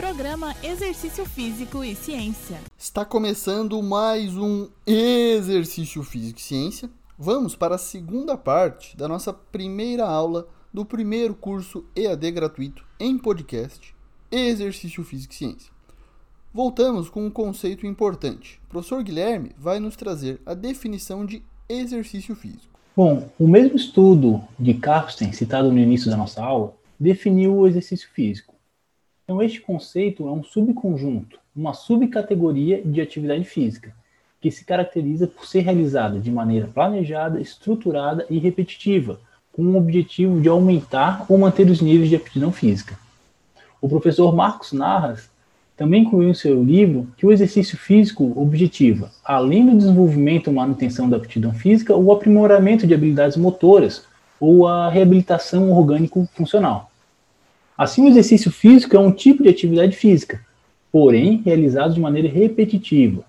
Programa Exercício Físico e Ciência. Está começando mais um Exercício Físico e Ciência. Vamos para a segunda parte da nossa primeira aula do primeiro curso EAD gratuito em podcast Exercício Físico e Ciência. Voltamos com um conceito importante. O professor Guilherme vai nos trazer a definição de exercício físico. Bom, o mesmo estudo de Karsten, citado no início da nossa aula, definiu o exercício físico. Então, este conceito é um subconjunto, uma subcategoria de atividade física, que se caracteriza por ser realizada de maneira planejada, estruturada e repetitiva, com o objetivo de aumentar ou manter os níveis de aptidão física. O professor Marcos Narras também incluiu em seu livro que o exercício físico objetiva, além do desenvolvimento ou manutenção da aptidão física, o aprimoramento de habilidades motoras ou a reabilitação orgânico-funcional. Assim, o exercício físico é um tipo de atividade física, porém realizado de maneira repetitiva,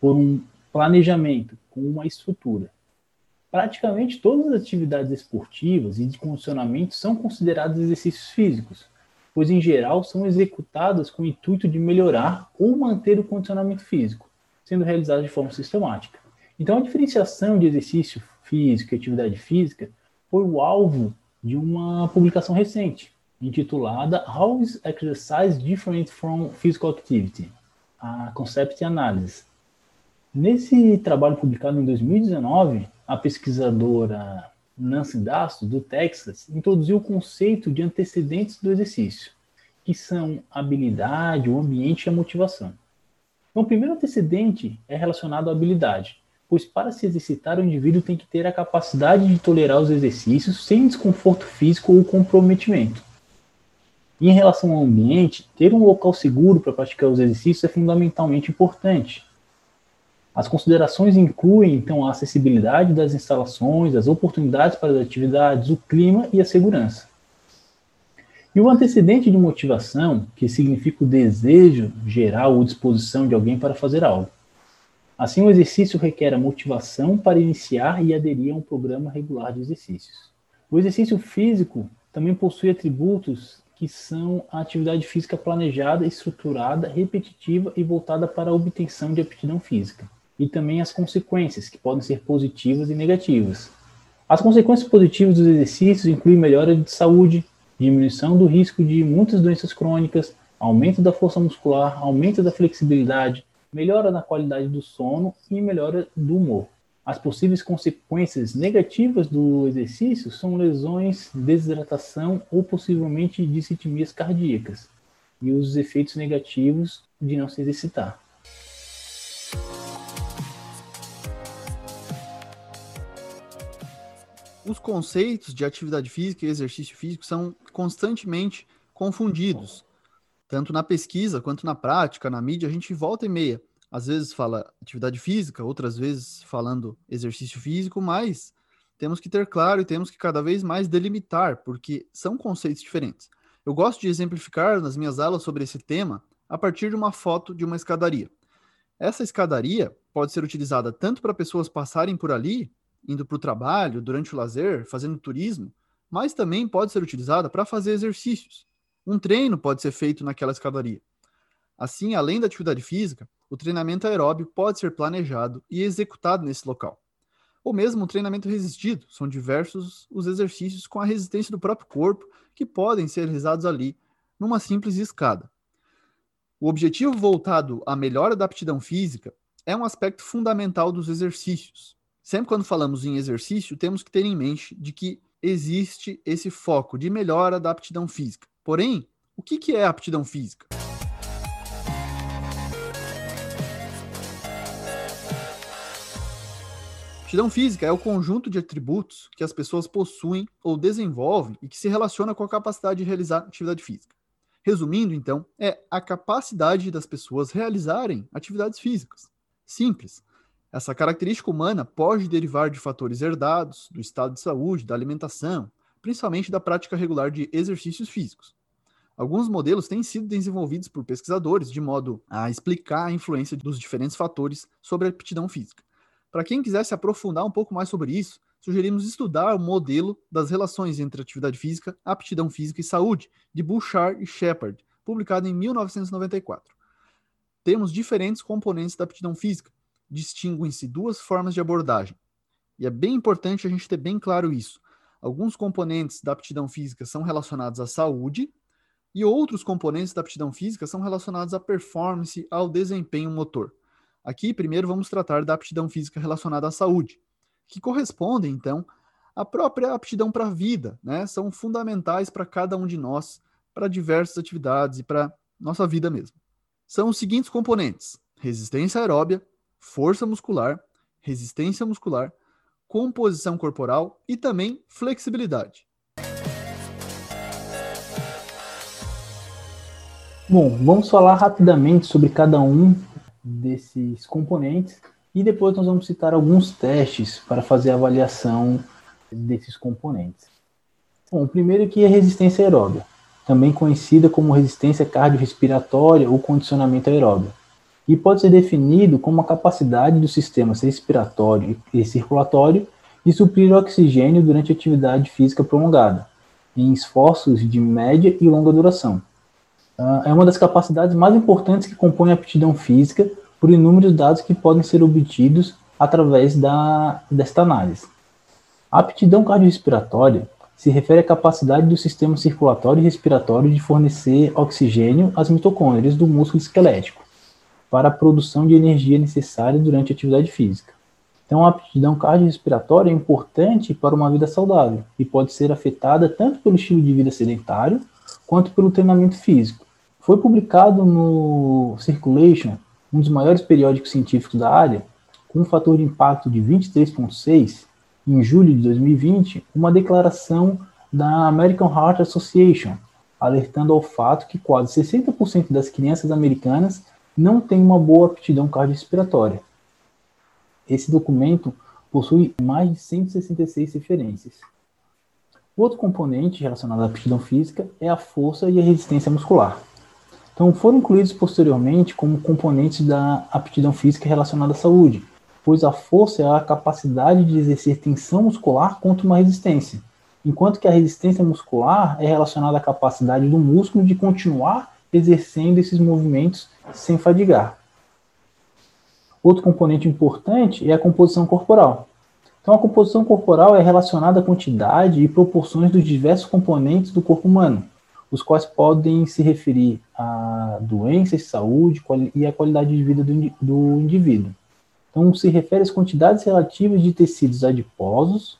por um planejamento, com uma estrutura. Praticamente todas as atividades esportivas e de condicionamento são consideradas exercícios físicos, pois em geral são executadas com o intuito de melhorar ou manter o condicionamento físico, sendo realizadas de forma sistemática. Então, a diferenciação de exercício físico e atividade física foi o alvo de uma publicação recente, intitulada How is Exercise Different from Physical Activity? A Concept Analysis. Nesse trabalho publicado em 2019, a pesquisadora Nancy Dasto, do Texas, introduziu o conceito de antecedentes do exercício, que são habilidade, o ambiente e a motivação. Então, o primeiro antecedente é relacionado à habilidade, pois para se exercitar, o indivíduo tem que ter a capacidade de tolerar os exercícios sem desconforto físico ou comprometimento. Em relação ao ambiente, ter um local seguro para praticar os exercícios é fundamentalmente importante, as considerações incluem, então, a acessibilidade das instalações, as oportunidades para as atividades, o clima e a segurança. E o antecedente de motivação, que significa o desejo geral ou disposição de alguém para fazer algo. Assim, o exercício requer a motivação para iniciar e aderir a um programa regular de exercícios. O exercício físico também possui atributos que são a atividade física planejada, estruturada, repetitiva e voltada para a obtenção de aptidão física e também as consequências, que podem ser positivas e negativas. As consequências positivas dos exercícios incluem melhora de saúde, diminuição do risco de muitas doenças crônicas, aumento da força muscular, aumento da flexibilidade, melhora na qualidade do sono e melhora do humor. As possíveis consequências negativas do exercício são lesões, desidratação ou possivelmente dissitmias cardíacas, e os efeitos negativos de não se exercitar. os conceitos de atividade física e exercício físico são constantemente confundidos. Tanto na pesquisa quanto na prática, na mídia, a gente volta e meia. Às vezes fala atividade física, outras vezes falando exercício físico, mas temos que ter claro e temos que cada vez mais delimitar, porque são conceitos diferentes. Eu gosto de exemplificar nas minhas aulas sobre esse tema a partir de uma foto de uma escadaria. Essa escadaria pode ser utilizada tanto para pessoas passarem por ali, indo para o trabalho, durante o lazer, fazendo turismo, mas também pode ser utilizada para fazer exercícios. Um treino pode ser feito naquela escadaria. Assim, além da atividade física, o treinamento aeróbio pode ser planejado e executado nesse local. Ou mesmo o treinamento resistido, são diversos os exercícios com a resistência do próprio corpo que podem ser realizados ali, numa simples escada. O objetivo voltado à melhora da aptidão física é um aspecto fundamental dos exercícios, Sempre quando falamos em exercício, temos que ter em mente de que existe esse foco de melhora da aptidão física. Porém, o que é aptidão física? Aptidão física é o conjunto de atributos que as pessoas possuem ou desenvolvem e que se relaciona com a capacidade de realizar atividade física. Resumindo, então, é a capacidade das pessoas realizarem atividades físicas. Simples. Essa característica humana pode derivar de fatores herdados, do estado de saúde, da alimentação, principalmente da prática regular de exercícios físicos. Alguns modelos têm sido desenvolvidos por pesquisadores de modo a explicar a influência dos diferentes fatores sobre a aptidão física. Para quem quiser se aprofundar um pouco mais sobre isso, sugerimos estudar o modelo das relações entre atividade física, aptidão física e saúde, de Bouchard e Shepard, publicado em 1994. Temos diferentes componentes da aptidão física, distinguem-se duas formas de abordagem. E é bem importante a gente ter bem claro isso. Alguns componentes da aptidão física são relacionados à saúde e outros componentes da aptidão física são relacionados à performance, ao desempenho motor. Aqui, primeiro, vamos tratar da aptidão física relacionada à saúde, que corresponde, então, à própria aptidão para a vida, né? São fundamentais para cada um de nós, para diversas atividades e para nossa vida mesmo. São os seguintes componentes: resistência aeróbia, força muscular, resistência muscular, composição corporal e também flexibilidade. Bom, vamos falar rapidamente sobre cada um desses componentes e depois nós vamos citar alguns testes para fazer a avaliação desses componentes. Bom, o primeiro aqui é resistência aeróbica, também conhecida como resistência cardiorrespiratória ou condicionamento aeróbio, e pode ser definido como a capacidade dos sistemas respiratório e circulatório de suprir oxigênio durante atividade física prolongada, em esforços de média e longa duração é uma das capacidades mais importantes que compõe a aptidão física por inúmeros dados que podem ser obtidos através da, desta análise. A aptidão cardiorrespiratória se refere à capacidade do sistema circulatório e respiratório de fornecer oxigênio às mitocôndrias do músculo esquelético para a produção de energia necessária durante a atividade física. Então, a aptidão cardiorrespiratória é importante para uma vida saudável e pode ser afetada tanto pelo estilo de vida sedentário quanto pelo treinamento físico. Foi publicado no Circulation, um dos maiores periódicos científicos da área, com um fator de impacto de 23,6, em julho de 2020, uma declaração da American Heart Association, alertando ao fato que quase 60% das crianças americanas não têm uma boa aptidão cardiorrespiratória. Esse documento possui mais de 166 referências. Outro componente relacionado à aptidão física é a força e a resistência muscular. Então, foram incluídos posteriormente como componentes da aptidão física relacionada à saúde, pois a força é a capacidade de exercer tensão muscular contra uma resistência, enquanto que a resistência muscular é relacionada à capacidade do músculo de continuar exercendo esses movimentos sem fadigar. Outro componente importante é a composição corporal. Então, a composição corporal é relacionada à quantidade e proporções dos diversos componentes do corpo humano, os quais podem se referir a doenças, saúde e a qualidade de vida do, do indivíduo. Então, se refere às quantidades relativas de tecidos adiposos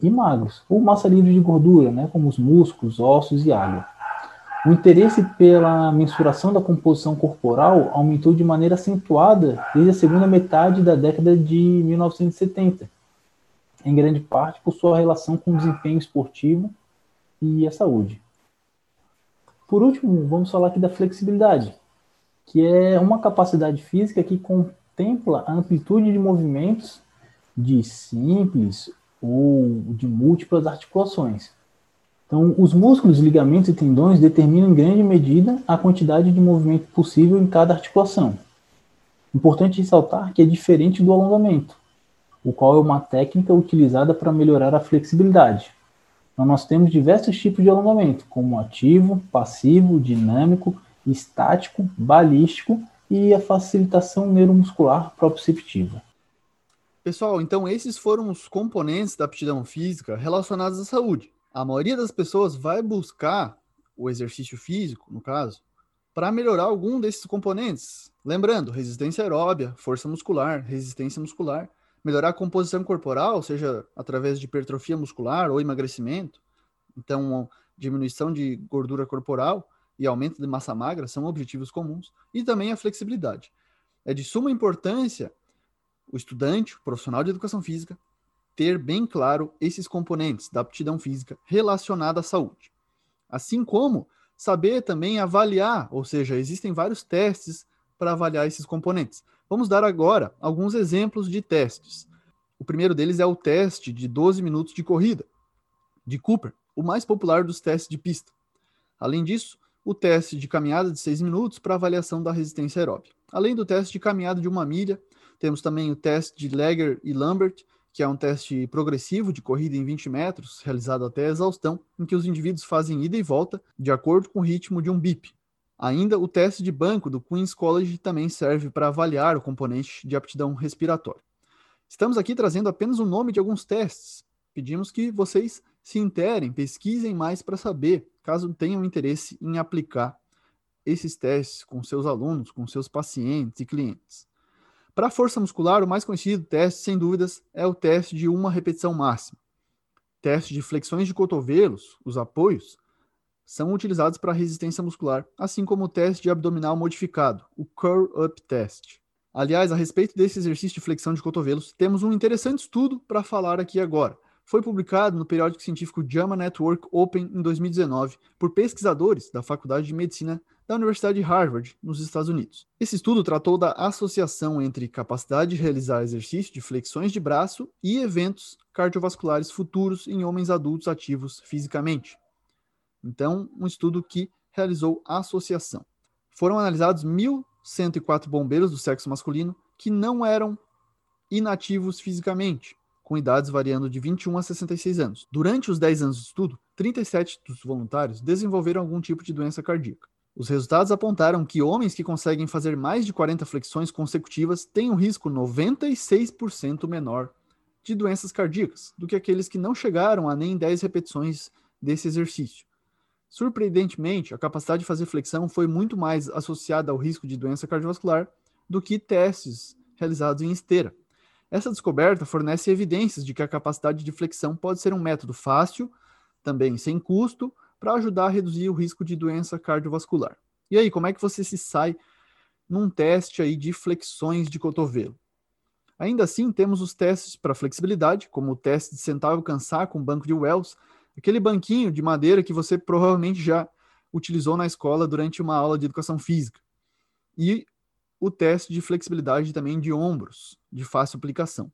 e magros, ou massa livre de gordura, né, como os músculos, ossos e água. O interesse pela mensuração da composição corporal aumentou de maneira acentuada desde a segunda metade da década de 1970, em grande parte por sua relação com o desempenho esportivo e a saúde. Por último, vamos falar aqui da flexibilidade, que é uma capacidade física que contempla a amplitude de movimentos de simples ou de múltiplas articulações. Então, os músculos, ligamentos e tendões determinam em grande medida a quantidade de movimento possível em cada articulação. Importante ressaltar que é diferente do alongamento, o qual é uma técnica utilizada para melhorar a flexibilidade. Então, nós temos diversos tipos de alongamento, como ativo, passivo, dinâmico, estático, balístico e a facilitação neuromuscular proprioceptiva. Pessoal, então esses foram os componentes da aptidão física relacionados à saúde. A maioria das pessoas vai buscar o exercício físico, no caso, para melhorar algum desses componentes. Lembrando, resistência aeróbia, força muscular, resistência muscular melhorar a composição corporal, seja através de hipertrofia muscular ou emagrecimento, então diminuição de gordura corporal e aumento de massa magra são objetivos comuns, e também a flexibilidade. É de suma importância o estudante, o profissional de educação física, ter bem claro esses componentes da aptidão física relacionada à saúde. Assim como saber também avaliar, ou seja, existem vários testes para avaliar esses componentes. Vamos dar agora alguns exemplos de testes. O primeiro deles é o teste de 12 minutos de corrida, de Cooper, o mais popular dos testes de pista. Além disso, o teste de caminhada de 6 minutos para avaliação da resistência aeróbica. Além do teste de caminhada de uma milha, temos também o teste de Lager e Lambert, que é um teste progressivo de corrida em 20 metros, realizado até a exaustão, em que os indivíduos fazem ida e volta de acordo com o ritmo de um bip. Ainda o teste de banco do Queen's College também serve para avaliar o componente de aptidão respiratória. Estamos aqui trazendo apenas o nome de alguns testes. Pedimos que vocês se interem, pesquisem mais para saber, caso tenham interesse em aplicar esses testes com seus alunos, com seus pacientes e clientes. Para a força muscular, o mais conhecido teste, sem dúvidas, é o teste de uma repetição máxima. Teste de flexões de cotovelos, os apoios, são utilizados para resistência muscular, assim como o teste de abdominal modificado, o Curl Up Test. Aliás, a respeito desse exercício de flexão de cotovelos, temos um interessante estudo para falar aqui agora. Foi publicado no periódico científico JAMA Network Open em 2019 por pesquisadores da Faculdade de Medicina da Universidade de Harvard, nos Estados Unidos. Esse estudo tratou da associação entre capacidade de realizar exercício de flexões de braço e eventos cardiovasculares futuros em homens adultos ativos fisicamente. Então, um estudo que realizou a associação. Foram analisados 1.104 bombeiros do sexo masculino que não eram inativos fisicamente, com idades variando de 21 a 66 anos. Durante os 10 anos de estudo, 37 dos voluntários desenvolveram algum tipo de doença cardíaca. Os resultados apontaram que homens que conseguem fazer mais de 40 flexões consecutivas têm um risco 96% menor de doenças cardíacas do que aqueles que não chegaram a nem 10 repetições desse exercício. Surpreendentemente, a capacidade de fazer flexão foi muito mais associada ao risco de doença cardiovascular do que testes realizados em esteira. Essa descoberta fornece evidências de que a capacidade de flexão pode ser um método fácil, também sem custo, para ajudar a reduzir o risco de doença cardiovascular. E aí, como é que você se sai num teste aí de flexões de cotovelo? Ainda assim, temos os testes para flexibilidade, como o teste de sentar e alcançar com banco de Wells, aquele banquinho de madeira que você provavelmente já utilizou na escola durante uma aula de educação física. E o teste de flexibilidade também de ombros, de fácil aplicação.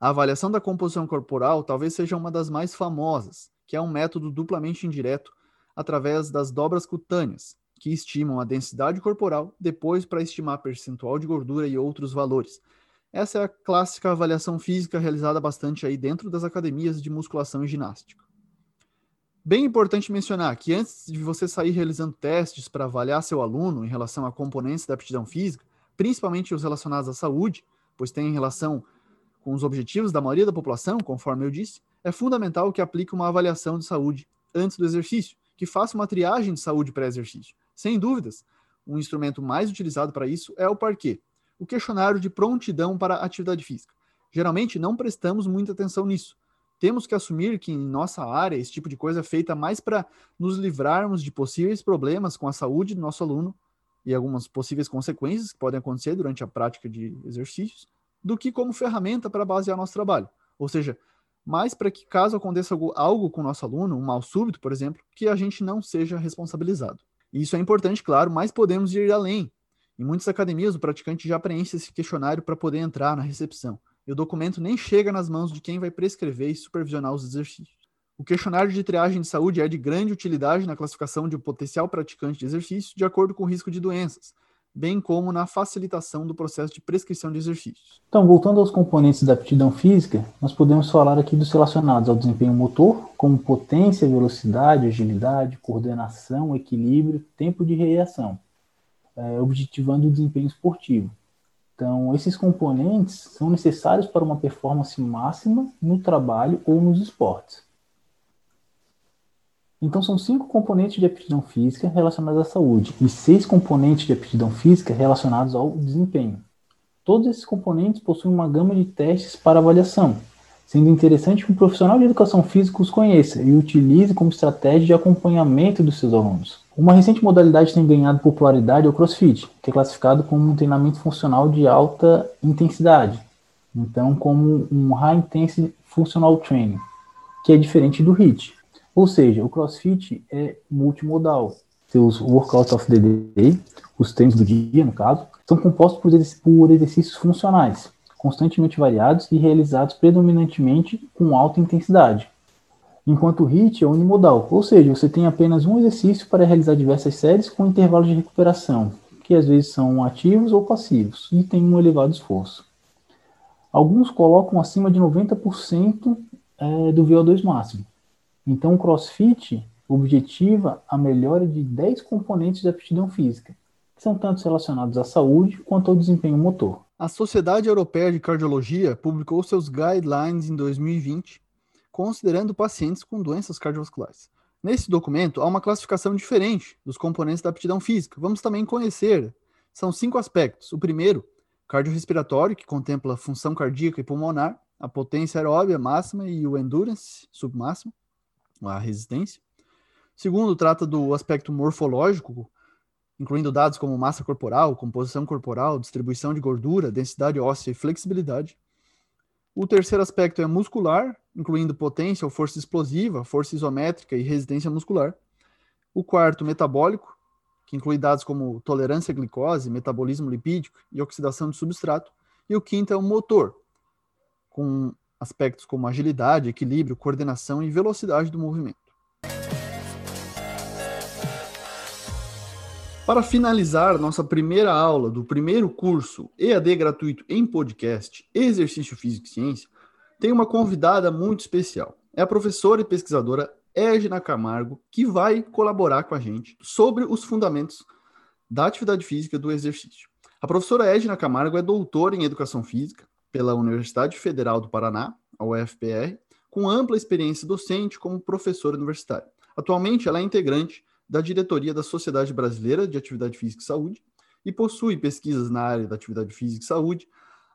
A avaliação da composição corporal talvez seja uma das mais famosas, que é um método duplamente indireto através das dobras cutâneas, que estimam a densidade corporal depois para estimar percentual de gordura e outros valores, essa é a clássica avaliação física realizada bastante aí dentro das academias de musculação e ginástica. Bem importante mencionar que antes de você sair realizando testes para avaliar seu aluno em relação a componentes da aptidão física, principalmente os relacionados à saúde, pois tem relação com os objetivos da maioria da população, conforme eu disse, é fundamental que aplique uma avaliação de saúde antes do exercício, que faça uma triagem de saúde pré-exercício. Sem dúvidas, um instrumento mais utilizado para isso é o parquet, o questionário de prontidão para atividade física. Geralmente não prestamos muita atenção nisso. Temos que assumir que em nossa área esse tipo de coisa é feita mais para nos livrarmos de possíveis problemas com a saúde do nosso aluno e algumas possíveis consequências que podem acontecer durante a prática de exercícios, do que como ferramenta para basear nosso trabalho. Ou seja, mais para que caso aconteça algo com o nosso aluno, um mal súbito, por exemplo, que a gente não seja responsabilizado. Isso é importante, claro, mas podemos ir além em muitas academias, o praticante já preenche esse questionário para poder entrar na recepção, e o documento nem chega nas mãos de quem vai prescrever e supervisionar os exercícios. O questionário de triagem de saúde é de grande utilidade na classificação de um potencial praticante de exercício de acordo com o risco de doenças, bem como na facilitação do processo de prescrição de exercícios. Então, voltando aos componentes da aptidão física, nós podemos falar aqui dos relacionados ao desempenho motor, como potência, velocidade, agilidade, coordenação, equilíbrio, tempo de reação é, objetivando o desempenho esportivo. Então, esses componentes são necessários para uma performance máxima no trabalho ou nos esportes. Então, são cinco componentes de aptidão física relacionados à saúde e seis componentes de aptidão física relacionados ao desempenho. Todos esses componentes possuem uma gama de testes para avaliação, sendo interessante que um profissional de educação física os conheça e utilize como estratégia de acompanhamento dos seus alunos. Uma recente modalidade tem ganhado popularidade é o CrossFit, que é classificado como um treinamento funcional de alta intensidade, então como um High Intensity Functional Training, que é diferente do HIIT. Ou seja, o CrossFit é multimodal. Seus workouts of the day, os treinos do dia, no caso, são compostos por exercícios funcionais, constantemente variados e realizados predominantemente com alta intensidade enquanto o HIIT é unimodal, ou seja, você tem apenas um exercício para realizar diversas séries com intervalos de recuperação, que às vezes são ativos ou passivos, e tem um elevado esforço. Alguns colocam acima de 90% é, do VO2 máximo. Então, o CrossFit, objetiva a melhora de 10 componentes da aptidão física, que são tanto relacionados à saúde quanto ao desempenho motor. A Sociedade Europeia de Cardiologia publicou seus guidelines em 2020, considerando pacientes com doenças cardiovasculares. Nesse documento, há uma classificação diferente dos componentes da aptidão física. Vamos também conhecer. São cinco aspectos. O primeiro, cardiorrespiratório, que contempla função cardíaca e pulmonar, a potência aeróbia máxima e o endurance submáximo, a resistência. Segundo, trata do aspecto morfológico, incluindo dados como massa corporal, composição corporal, distribuição de gordura, densidade óssea e flexibilidade. O terceiro aspecto é muscular, incluindo potência ou força explosiva, força isométrica e resistência muscular. O quarto, metabólico, que inclui dados como tolerância à glicose, metabolismo lipídico e oxidação de substrato. E o quinto é o motor, com aspectos como agilidade, equilíbrio, coordenação e velocidade do movimento. Para finalizar nossa primeira aula do primeiro curso EAD gratuito em podcast Exercício Físico e Ciência, tem uma convidada muito especial. É a professora e pesquisadora Egna Camargo, que vai colaborar com a gente sobre os fundamentos da atividade física do exercício. A professora Egna Camargo é doutora em Educação Física pela Universidade Federal do Paraná, a UFPR, com ampla experiência docente como professora universitária. Atualmente, ela é integrante da diretoria da Sociedade Brasileira de Atividade Física e Saúde e possui pesquisas na área da atividade física e saúde,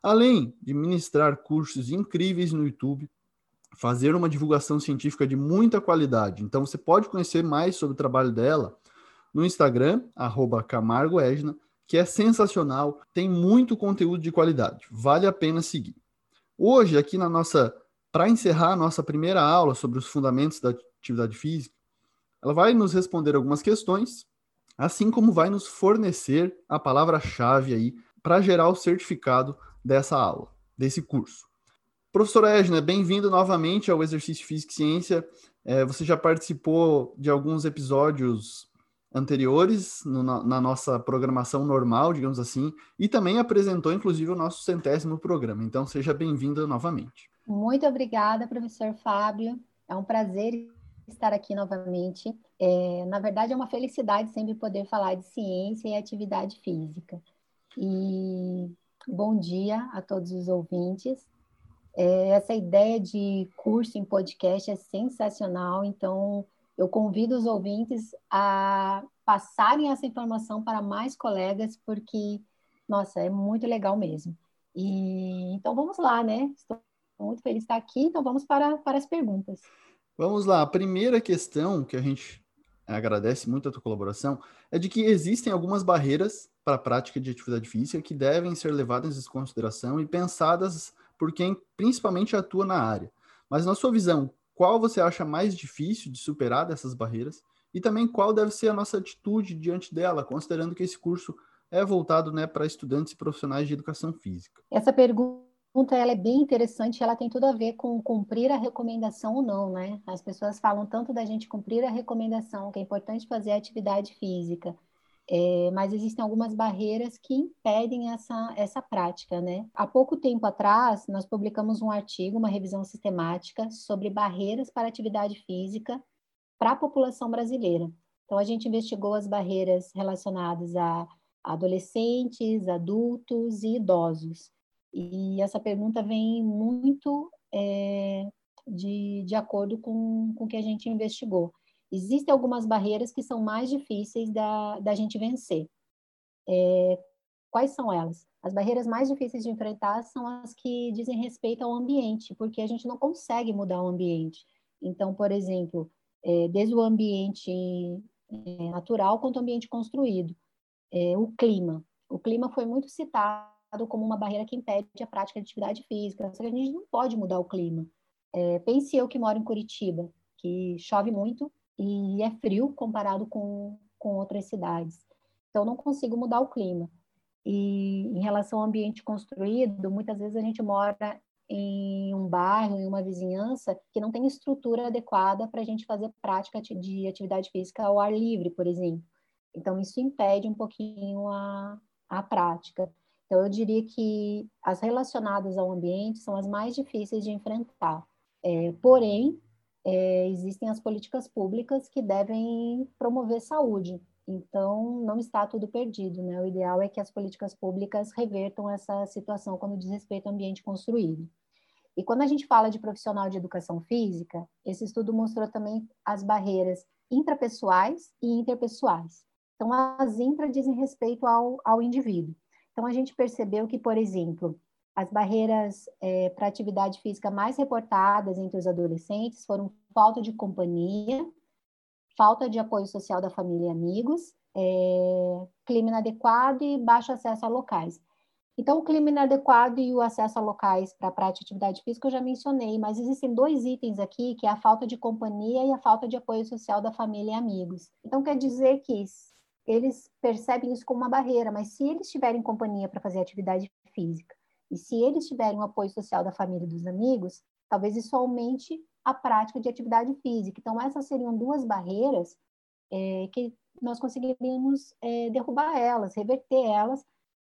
além de ministrar cursos incríveis no YouTube, fazer uma divulgação científica de muita qualidade. Então você pode conhecer mais sobre o trabalho dela no Instagram, @camargoegna, que é sensacional, tem muito conteúdo de qualidade, vale a pena seguir. Hoje, aqui na nossa, para encerrar a nossa primeira aula sobre os fundamentos da atividade física, ela vai nos responder algumas questões, assim como vai nos fornecer a palavra-chave aí para gerar o certificado dessa aula, desse curso. Professora Edna, bem-vindo novamente ao Exercício Física e Ciência. É, você já participou de alguns episódios anteriores no, na, na, nossa programação normal, digamos assim, e também apresentou, inclusive, o nosso centésimo programa. Então, seja bem-vinda novamente. Muito obrigada, professor Fábio. É um prazer estar aqui novamente. É, na verdade, é uma felicidade sempre poder falar de ciência e atividade física. E bom dia a todos os ouvintes. É, essa ideia de curso em podcast é sensacional, então eu convido os ouvintes a passarem essa informação para mais colegas, porque, nossa, é muito legal mesmo. E então vamos lá, né? Estou muito feliz de estar aqui, então vamos para, para as perguntas. Vamos lá, a primeira questão que a gente agradece muito a tua colaboração é de que existem algumas barreiras para a prática de atividade física que devem ser levadas em consideração e pensadas por quem principalmente atua na área. Mas na sua visão, qual você acha mais difícil de superar dessas barreiras? E também qual deve ser a nossa atitude diante dela, considerando que esse curso é voltado né, para estudantes e profissionais de educação física? Essa pergunta pergunta ela é bem interessante, ela tem tudo a ver com cumprir a recomendação ou não, né? As pessoas falam tanto da gente cumprir a recomendação, que é importante fazer atividade física, é, mas existem algumas barreiras que impedem essa, essa prática, né? Há pouco tempo atrás, nós publicamos um artigo, uma revisão sistemática sobre barreiras para atividade física para a população brasileira. Então, a gente investigou as barreiras relacionadas a adolescentes, adultos e idosos. E essa pergunta vem muito é, de, de acordo com, com o que a gente investigou. Existem algumas barreiras que são mais difíceis da, da gente vencer. É, quais são elas? As barreiras mais difíceis de enfrentar são as que dizem respeito ao ambiente, porque a gente não consegue mudar o ambiente. Então, por exemplo, é, desde o ambiente natural quanto o ambiente construído. É, o clima. O clima foi muito citado como uma barreira que impede a prática de atividade física. Só que a gente não pode mudar o clima. É, pense eu que moro em Curitiba, que chove muito e é frio comparado com, com outras cidades. Então, não consigo mudar o clima. E em relação ao ambiente construído, muitas vezes a gente mora em um bairro, em uma vizinhança, que não tem estrutura adequada para a gente fazer prática de atividade física ao ar livre, por exemplo. Então, isso impede um pouquinho a, a prática. Então, eu diria que as relacionadas ao ambiente são as mais difíceis de enfrentar. É, porém, é, existem as políticas públicas que devem promover saúde. Então, não está tudo perdido, né? O ideal é que as políticas públicas revertam essa situação quando diz respeito ao ambiente construído. E quando a gente fala de profissional de educação física, esse estudo mostrou também as barreiras intrapessoais e interpessoais. Então, as intra dizem respeito ao, ao indivíduo. Então, a gente percebeu que, por exemplo, as barreiras é, para atividade física mais reportadas entre os adolescentes foram falta de companhia, falta de apoio social da família e amigos, é, clima inadequado e baixo acesso a locais. Então, o clima inadequado e o acesso a locais para a prática de atividade física eu já mencionei, mas existem dois itens aqui, que é a falta de companhia e a falta de apoio social da família e amigos. Então, quer dizer que eles percebem isso como uma barreira, mas se eles tiverem companhia para fazer atividade física e se eles tiverem o apoio social da família e dos amigos, talvez isso aumente a prática de atividade física. Então, essas seriam duas barreiras é, que nós conseguiríamos é, derrubar elas, reverter elas,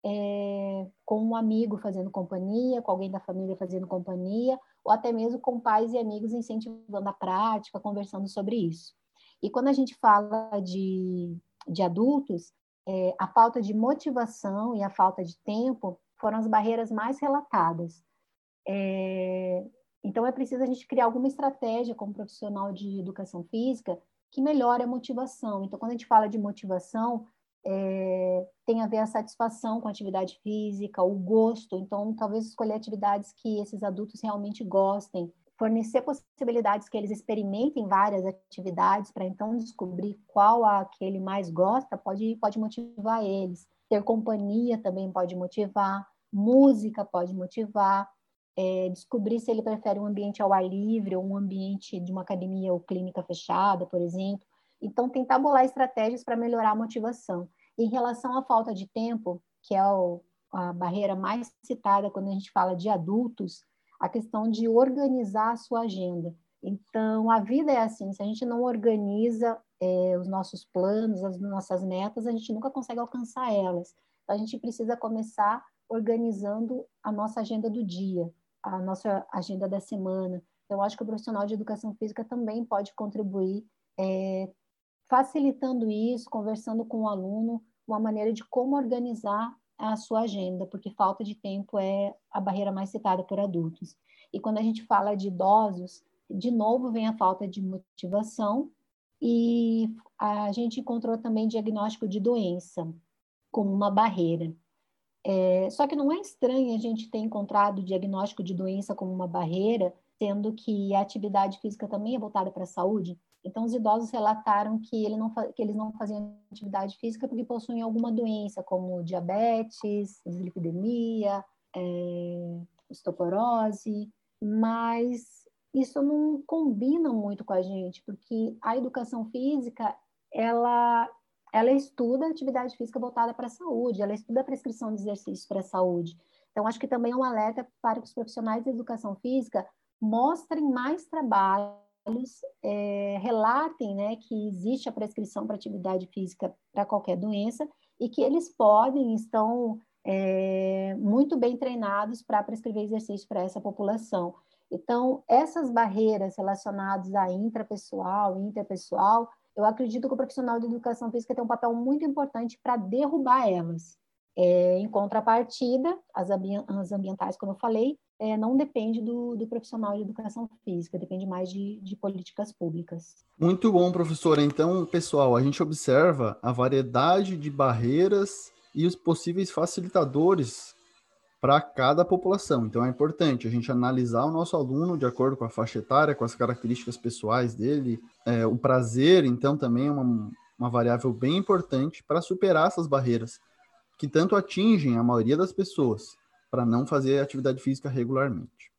é, com um amigo fazendo companhia, com alguém da família fazendo companhia, ou até mesmo com pais e amigos incentivando a prática, conversando sobre isso. E quando a gente fala de, de adultos, é, a falta de motivação e a falta de tempo foram as barreiras mais relatadas. É, então, é preciso a gente criar alguma estratégia como profissional de educação física que melhore a motivação. Então, quando a gente fala de motivação, é, tem a ver a satisfação com a atividade física, o gosto. Então, talvez escolher atividades que esses adultos realmente gostem, fornecer possibilidades que eles experimentem várias atividades para então descobrir qual a que ele mais gosta pode pode motivar eles. Ter companhia também pode motivar, música pode motivar é, descobrir se ele prefere um ambiente ao ar livre ou um ambiente de uma academia ou clínica fechada, por exemplo. Então, tentar bolar estratégias para melhorar a motivação. Em relação à falta de tempo, que é o, a barreira mais citada quando a gente fala de adultos, a questão de organizar a sua agenda. Então, a vida é assim: se a gente não organiza é, os nossos planos, as nossas metas, a gente nunca consegue alcançar elas. Então, a gente precisa começar organizando a nossa agenda do dia a nossa agenda da semana. Então, acho que o profissional de educação física também pode contribuir, é, facilitando isso, conversando com o aluno, uma maneira de como organizar a sua agenda, porque falta de tempo é a barreira mais citada por adultos. E quando a gente fala de idosos, de novo vem a falta de motivação e a gente encontrou também diagnóstico de doença como uma barreira. É, só que não é estranho a gente ter encontrado diagnóstico de doença como uma barreira, sendo que a atividade física também é voltada para a saúde. Então, os idosos relataram que, ele não, que eles não faziam atividade física porque possuem alguma doença, como diabetes, dislipidemia, é, osteoporose, mas isso não combina muito com a gente, porque a educação física, ela ela estuda atividade física voltada para a saúde, ela estuda a prescrição de exercícios para a saúde. Então, acho que também é um alerta para que os profissionais de educação física mostrem mais trabalhos, é, relatem né, que existe a prescrição para atividade física para qualquer doença e que eles podem, estão é, muito bem treinados para prescrever exercícios para essa população. Então, essas barreiras relacionadas a intrapessoal e interpessoal, eu acredito que o profissional de educação física tem um papel muito importante para derrubar elas. É, em contrapartida, as, ambientais, como eu falei, é, não depende do, do, profissional de educação física, depende mais de, de políticas públicas. Muito bom, professora. Então, pessoal, a gente observa a variedade de barreiras e os possíveis facilitadores para cada população. Então é importante a gente analisar o nosso aluno de acordo com a faixa etária, com as características pessoais dele. É, o prazer, então, também é uma, uma variável bem importante para superar essas barreiras que tanto atingem a maioria das pessoas para não fazer atividade física regularmente.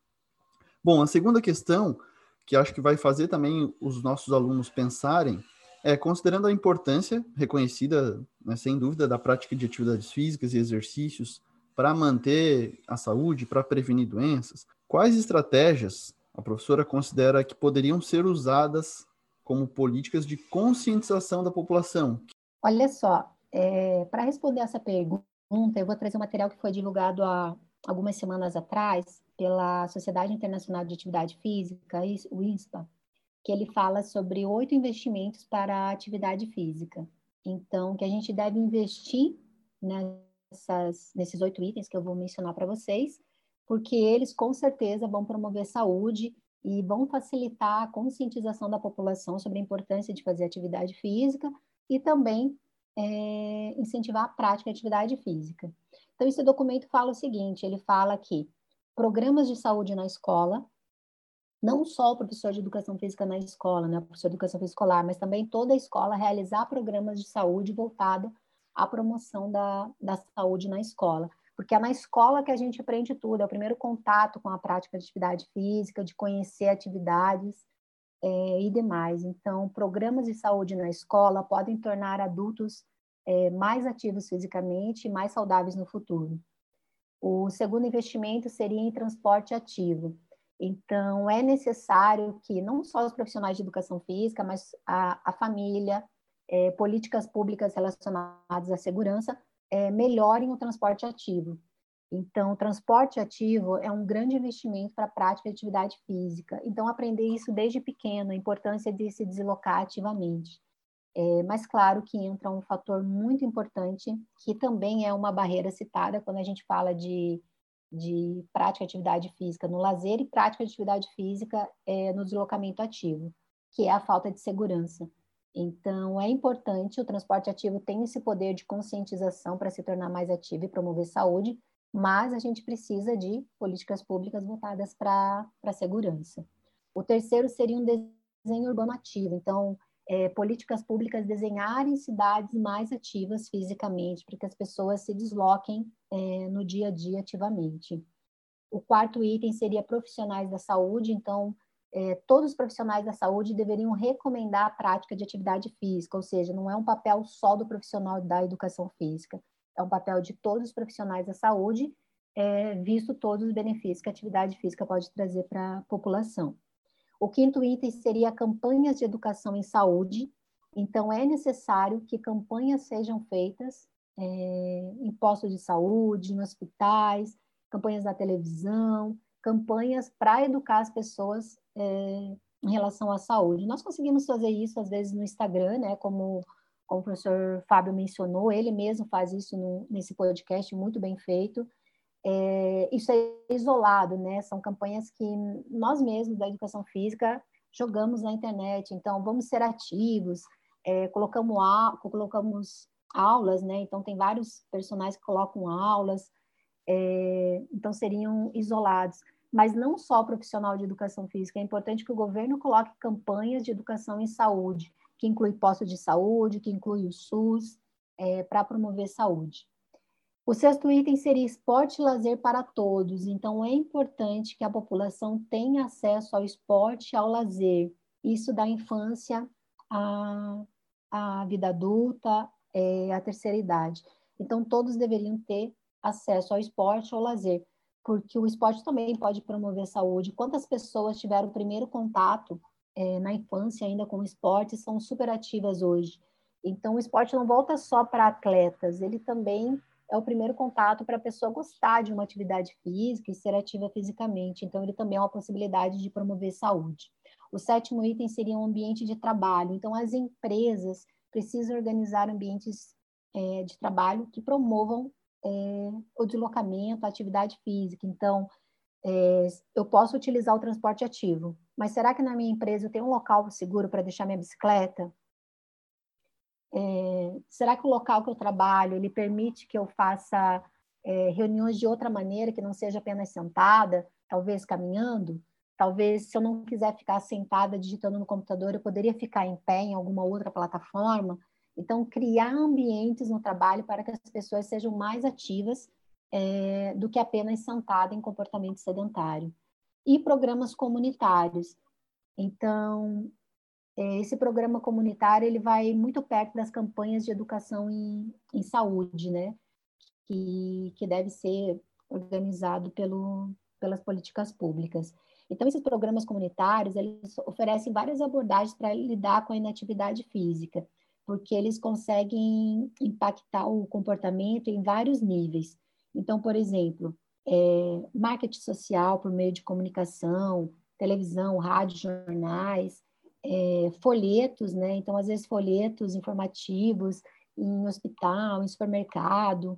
Bom, a segunda questão que acho que vai fazer também os nossos alunos pensarem é, considerando a importância reconhecida, né, sem dúvida, da prática de atividades físicas e exercícios para manter a saúde, para prevenir doenças, quais estratégias a professora considera que poderiam ser usadas como políticas de conscientização da população? Olha só, é, para responder essa pergunta, eu vou trazer um material que foi divulgado há algumas semanas atrás pela Sociedade Internacional de Atividade Física, o INSPA, que ele fala sobre oito investimentos para a atividade física. Então, que a gente deve investir nessas, nesses oito itens que eu vou mencionar para vocês, porque eles com certeza vão promover saúde e vão facilitar a conscientização da população sobre a importância de fazer atividade física e também é, incentivar a prática de atividade física. Então, esse documento fala o seguinte: ele fala que programas de saúde na escola, não só o professor de educação física na escola, né, o professor de educação física escolar, mas também toda a escola realizar programas de saúde voltado à promoção da, da saúde na escola. Porque é na escola que a gente aprende tudo, é o primeiro contato com a prática de atividade física, de conhecer atividades é, e demais. Então, programas de saúde na escola podem tornar adultos é, mais ativos fisicamente e mais saudáveis no futuro. O segundo investimento seria em transporte ativo. Então, é necessário que não só os profissionais de educação física, mas a, a família, é, políticas públicas relacionadas à segurança, é, melhorem o transporte ativo. Então, transporte ativo é um grande investimento para a prática de atividade física. Então, aprender isso desde pequeno, a importância de se deslocar ativamente. É, mas, claro, que entra um fator muito importante, que também é uma barreira citada quando a gente fala de, de prática de atividade física no lazer e prática de atividade física é, no deslocamento ativo, que é a falta de segurança. Então, é importante, o transporte ativo tem esse poder de conscientização para se tornar mais ativo e promover saúde, mas a gente precisa de políticas públicas voltadas para a segurança. O terceiro seria um desenho urbano ativo, então, é, políticas públicas desenharem cidades mais ativas fisicamente, para que as pessoas se desloquem é, no dia a dia ativamente. O quarto item seria profissionais da saúde, então, é, todos os profissionais da saúde deveriam recomendar a prática de atividade física, ou seja, não é um papel só do profissional da educação física, é um papel de todos os profissionais da saúde, é, visto todos os benefícios que a atividade física pode trazer para a população. O quinto item seria campanhas de educação em saúde, então é necessário que campanhas sejam feitas é, em postos de saúde, em hospitais, campanhas na televisão, campanhas para educar as pessoas é, em relação à saúde. Nós conseguimos fazer isso, às vezes, no Instagram, né, como, como o professor Fábio mencionou, ele mesmo faz isso no, nesse podcast, muito bem feito. É, isso é isolado, né, são campanhas que nós mesmos, da educação física, jogamos na internet, então vamos ser ativos, é, colocamos, a, colocamos aulas, né, então tem vários personagens que colocam aulas, é, então seriam isolados mas não só o profissional de educação física. É importante que o governo coloque campanhas de educação em saúde, que inclui postos de saúde, que inclui o SUS, é, para promover saúde. O sexto item seria esporte e lazer para todos. Então, é importante que a população tenha acesso ao esporte e ao lazer. Isso da infância à, à vida adulta, é, à terceira idade. Então, todos deveriam ter acesso ao esporte ou ao lazer porque o esporte também pode promover saúde. Quantas pessoas tiveram o primeiro contato é, na infância ainda com esporte são super ativas hoje? Então, o esporte não volta só para atletas, ele também é o primeiro contato para a pessoa gostar de uma atividade física e ser ativa fisicamente. Então, ele também é uma possibilidade de promover saúde. O sétimo item seria um ambiente de trabalho. Então, as empresas precisam organizar ambientes é, de trabalho que promovam é, o deslocamento, a atividade física. Então, é, eu posso utilizar o transporte ativo, mas será que na minha empresa eu tenho um local seguro para deixar minha bicicleta? É, será que o local que eu trabalho ele permite que eu faça é, reuniões de outra maneira, que não seja apenas sentada, talvez caminhando? Talvez, se eu não quiser ficar sentada digitando no computador, eu poderia ficar em pé em alguma outra plataforma. Então, criar ambientes no trabalho para que as pessoas sejam mais ativas é, do que apenas sentada em comportamento sedentário. E programas comunitários. Então, é, esse programa comunitário ele vai muito perto das campanhas de educação em, em saúde, né? Que, que deve ser organizado pelo, pelas políticas públicas. Então, esses programas comunitários, eles oferecem várias abordagens para lidar com a inatividade física porque eles conseguem impactar o comportamento em vários níveis. Então, por exemplo, é, marketing social por meio de comunicação, televisão, rádio, jornais, é, folhetos, né? Então, às vezes, folhetos informativos em hospital, em supermercado,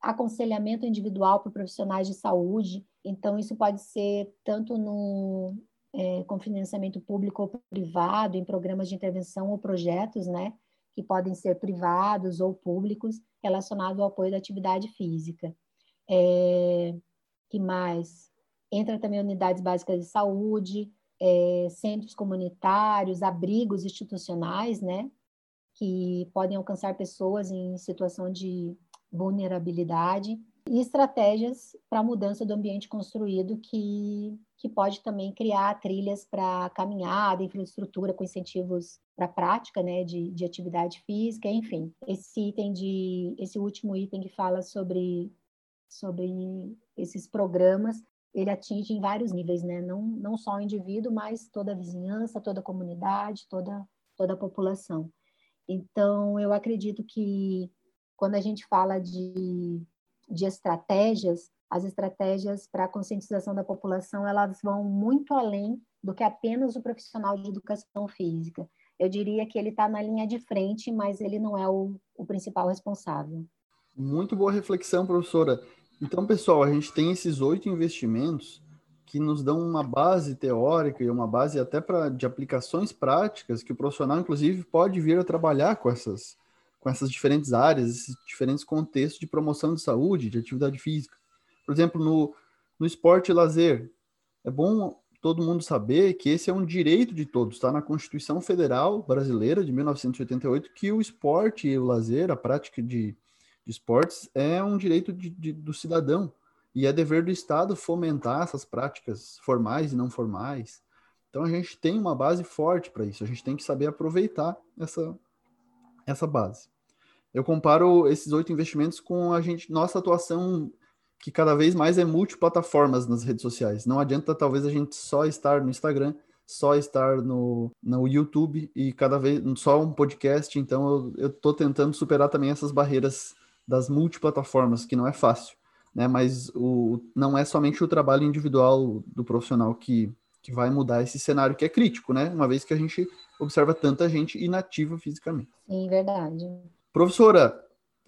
aconselhamento individual para profissionais de saúde. Então, isso pode ser tanto no, é, com financiamento público ou privado, em programas de intervenção ou projetos, né? Que podem ser privados ou públicos, relacionados ao apoio da atividade física. É, que mais? Entra também unidades básicas de saúde, é, centros comunitários, abrigos institucionais, né? Que podem alcançar pessoas em situação de vulnerabilidade e estratégias para a mudança do ambiente construído que, que pode também criar trilhas para caminhada, infraestrutura com incentivos para prática né, de, de atividade física, enfim. Esse item de esse último item que fala sobre, sobre esses programas, ele atinge em vários níveis, né? não, não só o indivíduo, mas toda a vizinhança, toda a comunidade, toda, toda a população. Então, eu acredito que quando a gente fala de de estratégias, as estratégias para a conscientização da população, elas vão muito além do que apenas o profissional de educação física. Eu diria que ele está na linha de frente, mas ele não é o, o principal responsável. Muito boa reflexão, professora. Então, pessoal, a gente tem esses oito investimentos que nos dão uma base teórica e uma base até para de aplicações práticas que o profissional, inclusive, pode vir a trabalhar com essas com essas diferentes áreas, esses diferentes contextos de promoção de saúde, de atividade física. Por exemplo, no, no esporte e lazer, é bom todo mundo saber que esse é um direito de todos, está na Constituição Federal Brasileira de 1988, que o esporte e o lazer, a prática de, de esportes, é um direito de, de, do cidadão. E é dever do Estado fomentar essas práticas formais e não formais. Então a gente tem uma base forte para isso, a gente tem que saber aproveitar essa, essa base. Eu comparo esses oito investimentos com a gente, nossa atuação que cada vez mais é multiplataformas nas redes sociais. Não adianta talvez a gente só estar no Instagram, só estar no, no YouTube e cada vez só um podcast. Então eu estou tentando superar também essas barreiras das multiplataformas, que não é fácil, né? Mas o, não é somente o trabalho individual do profissional que, que vai mudar esse cenário que é crítico, né? Uma vez que a gente observa tanta gente inativa fisicamente. Sim, verdade. Professora,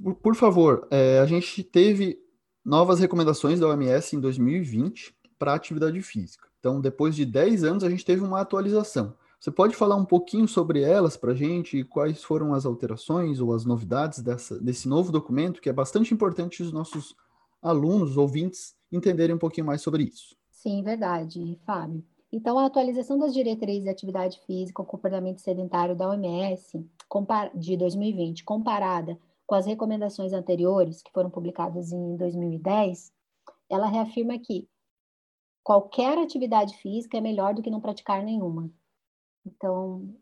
por, por favor, é, a gente teve novas recomendações da OMS em 2020 para atividade física. Então, depois de 10 anos, a gente teve uma atualização. Você pode falar um pouquinho sobre elas para a gente e quais foram as alterações ou as novidades dessa, desse novo documento, que é bastante importante os nossos alunos, ouvintes, entenderem um pouquinho mais sobre isso. Sim, verdade, Fábio. Então, a atualização das diretrizes de atividade física e comportamento sedentário da OMS de 2020, comparada com as recomendações anteriores, que foram publicadas em 2010, ela reafirma que qualquer atividade física é melhor do que não praticar nenhuma. Então,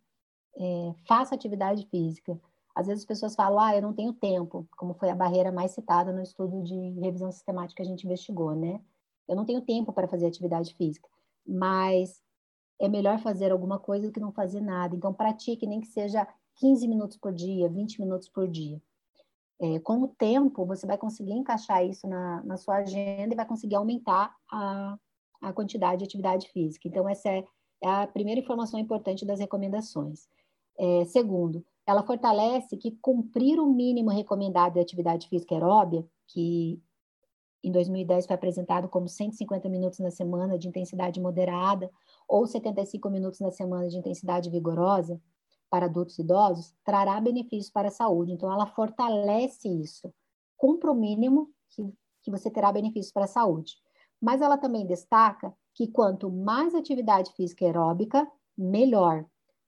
é, faça atividade física. Às vezes as pessoas falam, ah, eu não tenho tempo, como foi a barreira mais citada no estudo de revisão sistemática que a gente investigou, né? Eu não tenho tempo para fazer atividade física mas é melhor fazer alguma coisa do que não fazer nada. Então, pratique, nem que seja 15 minutos por dia, 20 minutos por dia. É, com o tempo, você vai conseguir encaixar isso na, na sua agenda e vai conseguir aumentar a, a quantidade de atividade física. Então, essa é, a primeira informação importante das recomendações. É, segundo, ela fortalece que cumprir o mínimo recomendado de atividade física aeróbia, que em 2010 foi apresentado como 150 minutos na semana de intensidade moderada ou 75 minutos na semana de intensidade vigorosa para adultos e idosos, trará benefícios para a saúde. Então, ela fortalece isso. Cumpra o mínimo que, que você terá benefícios para a saúde. Mas ela também destaca que quanto mais atividade física aeróbica, melhor.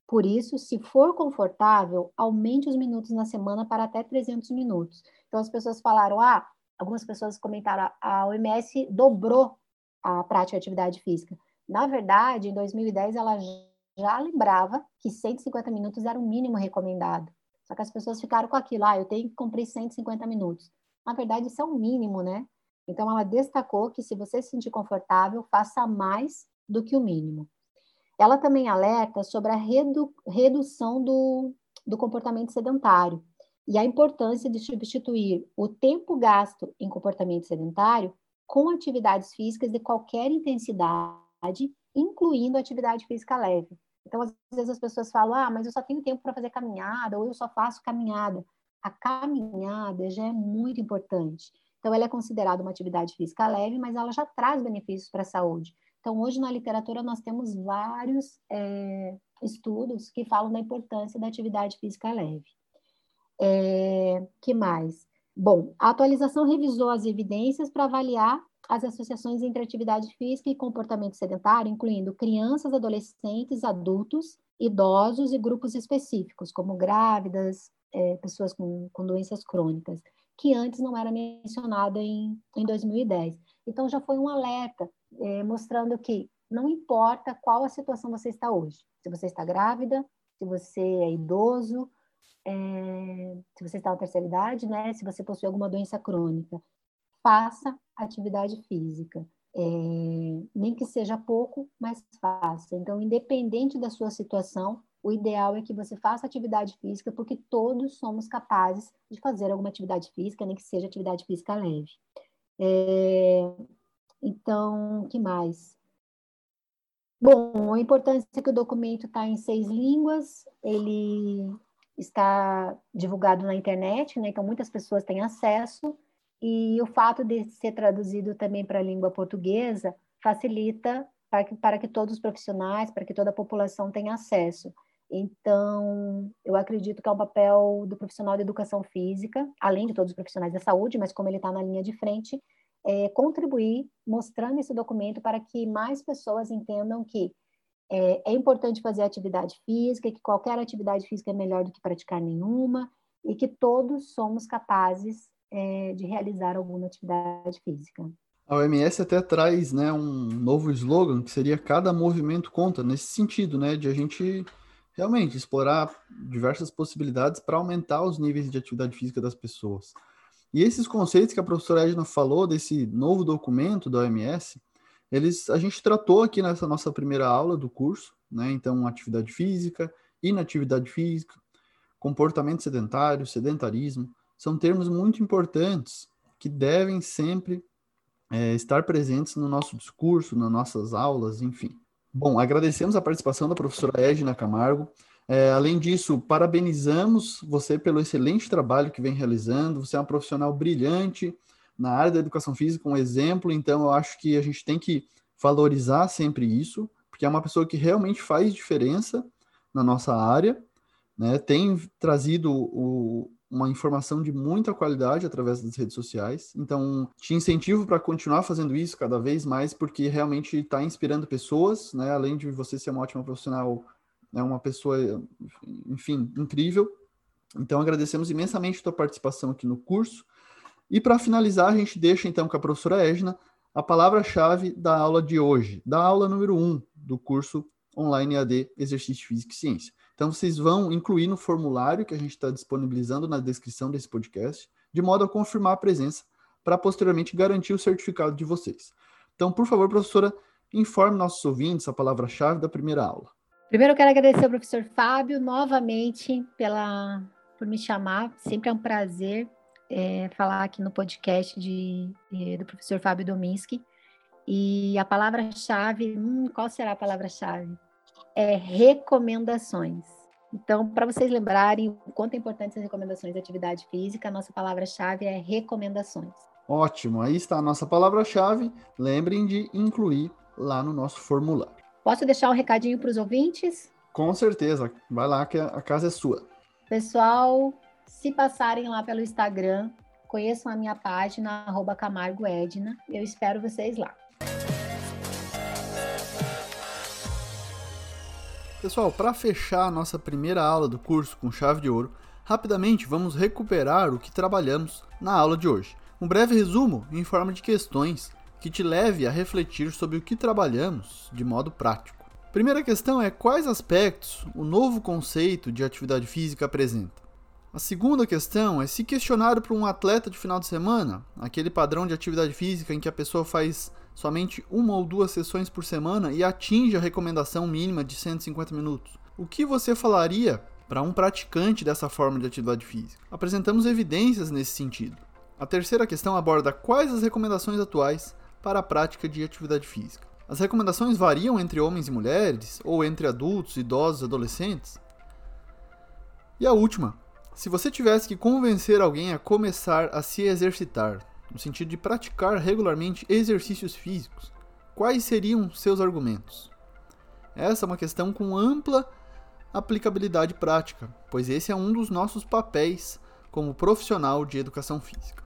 Por isso, se for confortável, aumente os minutos na semana para até 300 minutos. Então, as pessoas falaram, ah, algumas pessoas comentaram, a OMS dobrou a prática de atividade física. Na verdade, em 2010, ela já lembrava que 150 minutos era o mínimo recomendado. Só que as pessoas ficaram com aquilo, ah, eu tenho que cumprir 150 minutos. Na verdade, isso é o mínimo, né? Então, ela destacou que se você se sentir confortável, faça mais do que o mínimo. Ela também alerta sobre a redu redução do, do comportamento sedentário e a importância de substituir o tempo gasto em comportamento sedentário com atividades físicas de qualquer intensidade, incluindo atividade física leve. Então, às vezes as pessoas falam, ah, mas eu só tenho tempo para fazer caminhada, ou eu só faço caminhada. A caminhada já é muito importante. Então, ela é considerada uma atividade física leve, mas ela já traz benefícios para a saúde. Então, hoje na literatura nós temos vários é, estudos que falam da importância da atividade física leve. É, que mais? Bom, a atualização revisou as evidências para avaliar as associações entre atividade física e comportamento sedentário, incluindo crianças, adolescentes, adultos, idosos e grupos específicos, como grávidas, é, pessoas com, com doenças crônicas, que antes não era mencionada em, em 2010. Então, já foi um alerta é, mostrando que não importa qual a situação você está hoje, se você está grávida, se você é idoso, é, se você está na terceira idade, né, se você possui alguma doença crônica, faça atividade física. É, nem que seja pouco, mas faça. Então, independente da sua situação, o ideal é que você faça atividade física, porque todos somos capazes de fazer alguma atividade física, nem que seja atividade física leve. É, então, que mais? Bom, a importância é que o documento está em seis línguas, ele está divulgado na internet, né? então muitas pessoas têm acesso, e o fato de ser traduzido também para a língua portuguesa facilita para que, para que todos os profissionais, para que toda a população tenha acesso. Então, eu acredito que é um papel do profissional de educação física, além de todos os profissionais da saúde, mas como ele está na linha de frente, é, contribuir mostrando esse documento para que mais pessoas entendam que é, é, importante fazer atividade física, que qualquer atividade física é melhor do que praticar nenhuma, e que todos somos capazes é, de realizar alguma atividade física. A OMS até traz né, um novo slogan que seria cada movimento conta, nesse sentido, né, de a gente realmente explorar diversas possibilidades para aumentar os níveis de atividade física das pessoas. E esses conceitos que a professora Edna falou desse novo documento da OMS, eles a gente tratou aqui nessa nossa primeira aula do curso, né? Então, atividade física, inatividade física, comportamento sedentário, sedentarismo, são termos muito importantes que devem sempre é, estar presentes no nosso discurso, nas nossas aulas, enfim. Bom, agradecemos a participação da professora Edna Camargo. É, além disso, parabenizamos você pelo excelente trabalho que vem realizando. Você é uma profissional brilhante na área da educação física, um exemplo. Então, eu acho que a gente tem que valorizar sempre isso, porque é uma pessoa que realmente faz diferença na nossa área. Né? Tem trazido o, uma informação de muita qualidade através das redes sociais. Então, te incentivo para continuar fazendo isso cada vez mais, porque realmente está inspirando pessoas, né? Além de você ser uma ótima profissional, é né? uma pessoa, enfim, incrível. Então, agradecemos imensamente a tua participação aqui no curso. E para finalizar, a gente deixa então com a professora Edna a palavra-chave da aula de hoje, da aula número 1 um do curso online AD Exercício Físico e Ciência. Então, vocês vão incluir no formulário que a gente está disponibilizando na descrição desse podcast, de modo a confirmar a presença, para posteriormente garantir o certificado de vocês. Então, por favor, professora, informe nossos ouvintes a palavra-chave da primeira aula. Primeiro, eu quero agradecer ao professor Fábio novamente pela, por me chamar. Sempre é um prazer é, falar aqui no podcast de, de, do professor Fábio Dominski. E a palavra-chave, hum, qual será a palavra-chave? É recomendações. Então, para vocês lembrarem o quanto é importante as recomendações de atividade física, a nossa palavra-chave é recomendações. Ótimo, aí está a nossa palavra-chave. Lembrem de incluir lá no nosso formulário. Posso deixar um recadinho para os ouvintes? Com certeza, vai lá que a casa é sua. Pessoal, se passarem lá pelo Instagram, conheçam a minha página, @camargoedna. Eu espero vocês lá. Pessoal, para fechar a nossa primeira aula do curso com chave de ouro, rapidamente vamos recuperar o que trabalhamos na aula de hoje. Um breve resumo em forma de questões que te leve a refletir sobre o que trabalhamos de modo prático. Primeira questão é quais aspectos o novo conceito de atividade física apresenta. A segunda questão é se questionário para um atleta de final de semana, aquele padrão de atividade física em que a pessoa faz somente uma ou duas sessões por semana e atinge a recomendação mínima de 150 minutos. O que você falaria para um praticante dessa forma de atividade física? Apresentamos evidências nesse sentido. A terceira questão aborda quais as recomendações atuais para a prática de atividade física. As recomendações variam entre homens e mulheres, ou entre adultos, idosos e adolescentes? E a última, se você tivesse que convencer alguém a começar a se exercitar, no sentido de praticar regularmente exercícios físicos, quais seriam seus argumentos? Essa é uma questão com ampla aplicabilidade prática, pois esse é um dos nossos papéis como profissional de educação física.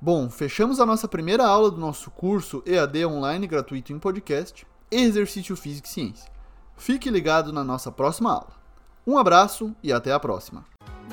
Bom, fechamos a nossa primeira aula do nosso curso EAD online gratuito em podcast, Exercício Físico e Ciência. Fique ligado na nossa próxima aula. Um abraço e até a próxima.